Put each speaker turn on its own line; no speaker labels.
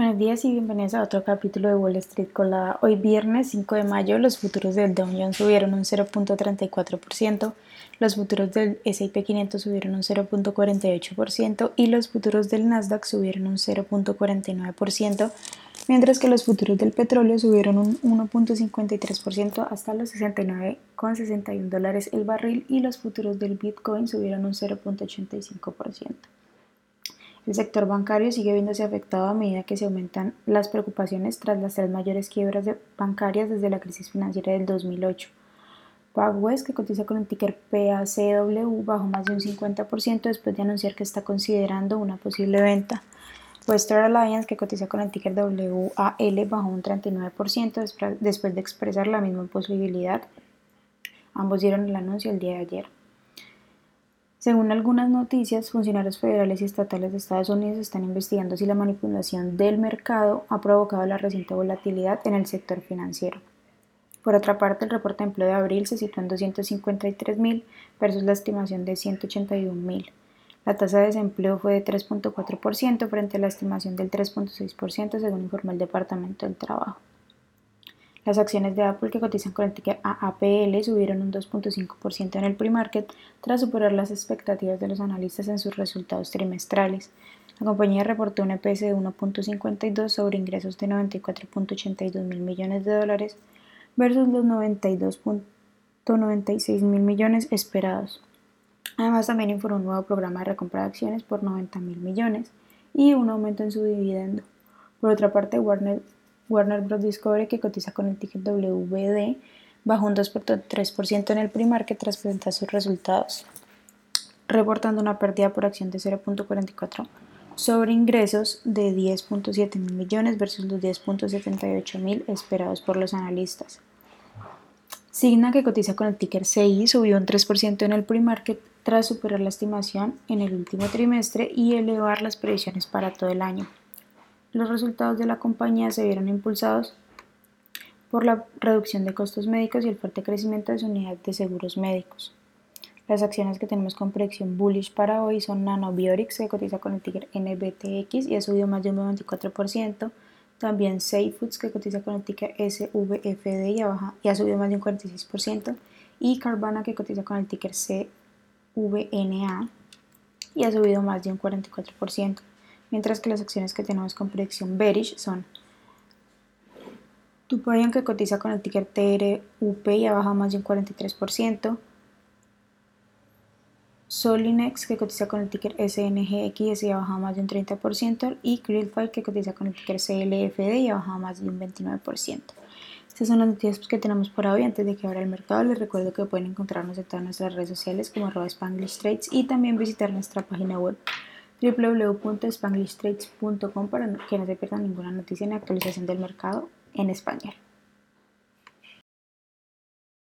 Buenos días y bienvenidos a otro capítulo de Wall Street Colada. Hoy viernes 5 de mayo los futuros del Dow Jones subieron un 0.34%, los futuros del S&P 500 subieron un 0.48% y los futuros del Nasdaq subieron un 0.49%, mientras que los futuros del petróleo subieron un 1.53% hasta los 69,61 dólares el barril y los futuros del Bitcoin subieron un 0.85%. El sector bancario sigue viéndose afectado a medida que se aumentan las preocupaciones tras las tres mayores quiebras bancarias desde la crisis financiera del 2008. PacWest, que cotiza con el ticker PACW, bajó más de un 50% después de anunciar que está considerando una posible venta. Western Alliance, que cotiza con el ticker WAL, bajó un 39% después de expresar la misma posibilidad. Ambos dieron el anuncio el día de ayer. Según algunas noticias, funcionarios federales y estatales de Estados Unidos están investigando si la manipulación del mercado ha provocado la reciente volatilidad en el sector financiero. Por otra parte, el reporte de empleo de abril se situó en 253.000 versus la estimación de 181.000. La tasa de desempleo fue de 3.4% frente a la estimación del 3.6% según informó el Departamento del Trabajo. Las acciones de Apple que cotizan con el ticker AAPL subieron un 2.5% en el pre-market tras superar las expectativas de los analistas en sus resultados trimestrales. La compañía reportó un EPS de 1.52 sobre ingresos de 94.82 mil millones de dólares versus los 92.96 mil millones esperados. Además, también informó un nuevo programa de recompra de acciones por 90 mil millones y un aumento en su dividendo. Por otra parte, Warner Warner Bros. Discovery, que cotiza con el ticket WBD, bajó un 2.3% en el pre-market tras presentar sus resultados, reportando una pérdida por acción de 0.44 sobre ingresos de 10.7 mil millones versus los 10.78 mil esperados por los analistas. Signa, que cotiza con el ticker CI, subió un 3% en el pre-market tras superar la estimación en el último trimestre y elevar las previsiones para todo el año. Los resultados de la compañía se vieron impulsados por la reducción de costos médicos y el fuerte crecimiento de su unidad de seguros médicos. Las acciones que tenemos con predicción bullish para hoy son Nanobiorix, que cotiza con el ticker NBTX y ha subido más de un 94%. También Safe Foods, que cotiza con el ticker SVFD y ha, y ha subido más de un 46%. Y Carvana, que cotiza con el ticker CVNA y ha subido más de un 44% mientras que las acciones que tenemos con predicción bearish son Tupayan que cotiza con el ticker TRUP y ha bajado más de un 43%, Solinex que cotiza con el ticker SNGX y ha bajado más de un 30% y Krillfile que cotiza con el ticker CLFD y ha bajado más de un 29%. Estas son las noticias que tenemos por hoy. Antes de que abra el mercado, les recuerdo que pueden encontrarnos en todas nuestras redes sociales como arroba Trades y también visitar nuestra página web www.spanglishtrades.com para que no se pierdan ninguna noticia ni actualización del mercado en español.